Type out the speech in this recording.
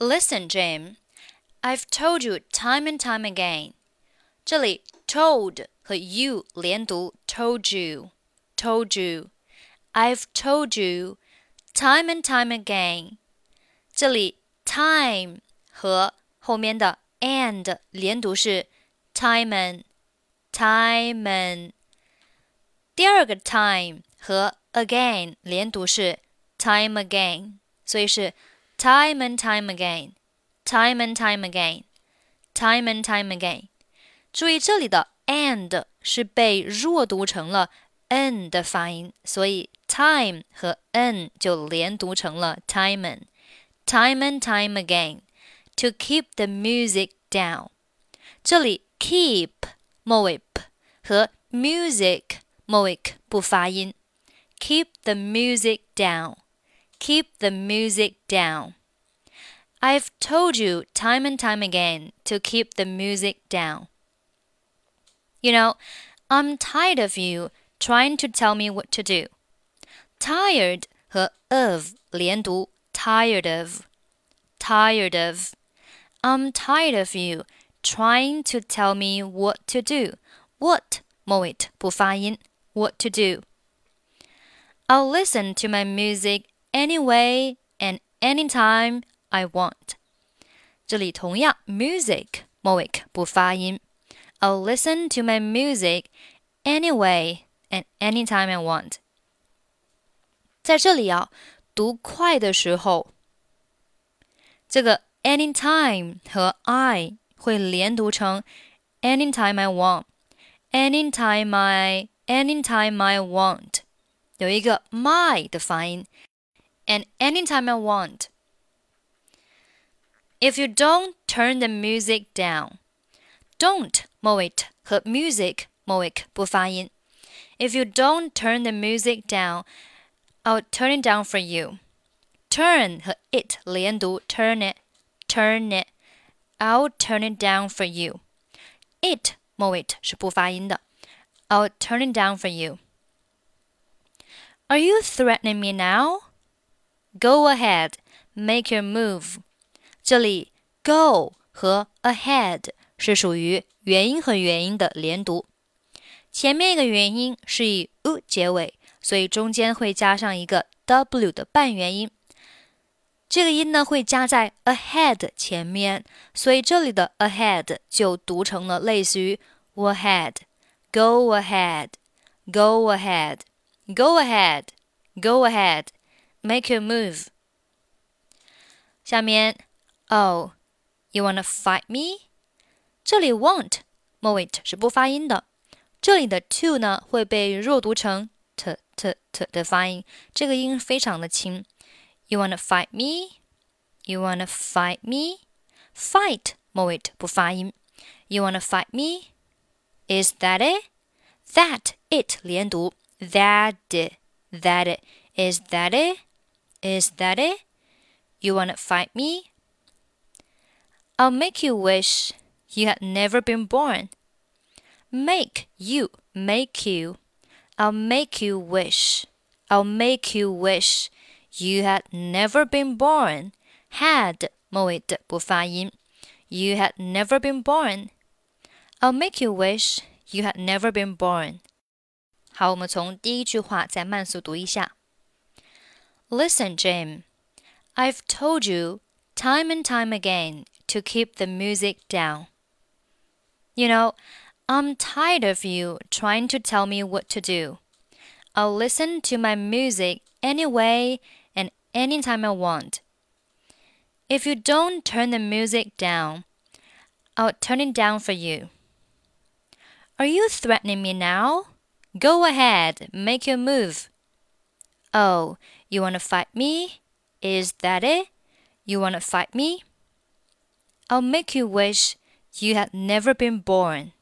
Listen, Jim, I've told you time and time again. 这里 told 和 you 连读，told you, told you. I've told you time and time again. 这里 time 和后面的 and 连读是 time time。第二个 time 和 again 连读是 time again，所以是 time and time again，time and time again，time and time again。注意这里的 and 是被弱读成了 n 的发音，所以 time 和 n 就连读成了 time and，time and time again。To keep the music down，这里 keep 末尾 p 和 music 末尾 k 不发音。Keep the music down. Keep the music down. I've told you time and time again to keep the music down. You know, I'm tired of you trying to tell me what to do. Tired 和 of 连读，tired of, tired of. I'm tired of you trying to tell me what to do. What 末尾不发音，what to do. I'll listen to my music anyway and anytime I want. 这里同样 music 末尾不发音。I'll listen to my music anyway and anytime I want. 在这里啊，读快的时候，这个 anytime 和 I 会连读成 anytime I want, anytime I, anytime I want，有一个 my 的发音，and anytime I want。 If you don't turn the music down, don't 末尾和 music 末尾不发音。If you don't turn the music down, I'll turn it down for you. Turn 和 it 连读，turn it, turn it. I'll turn it down for you. It 末尾是不发音的。I'll turn it down for you. Are you threatening me now? Go ahead, make your move. 这里 go 和 ahead 是属于元音和元音的连读。前面一个元音是以 u 结尾，所以中间会加上一个 w 的半元音。这个音呢会加在 ahead 前面，所以这里的 ahead 就读成了类似于 go ahead, go ahead, go ahead, go ahead, go ahead, make your move. 下面 ，Oh, you wanna fight me？这里 want 末尾是不发音的，这里的 to 呢会被弱读成 t t t 的发音，这个音非常的轻。You wanna fight me? You wanna fight me? Fight 末尾不发音。You wanna fight me? Is that it? That it 连读。That it. That it. Is that it? Is that it? You wanna fight me? I'll make you wish you had never been born. Make you, make you. I'll make you wish. I'll make you wish you had never been born. Had 末尾的不发音。You had never been born. I'll make you wish you had never been born. 好，我们从第一句话再慢速读一下。Listen, Jim. I've told you time and time again to keep the music down. You know, I'm tired of you trying to tell me what to do. I'll listen to my music anyway and anytime I want. If you don't turn the music down, I'll turn it down for you. Are you threatening me now? Go ahead, make your move. Oh, you want to fight me? Is that it? You want to fight me? I'll make you wish you had never been born.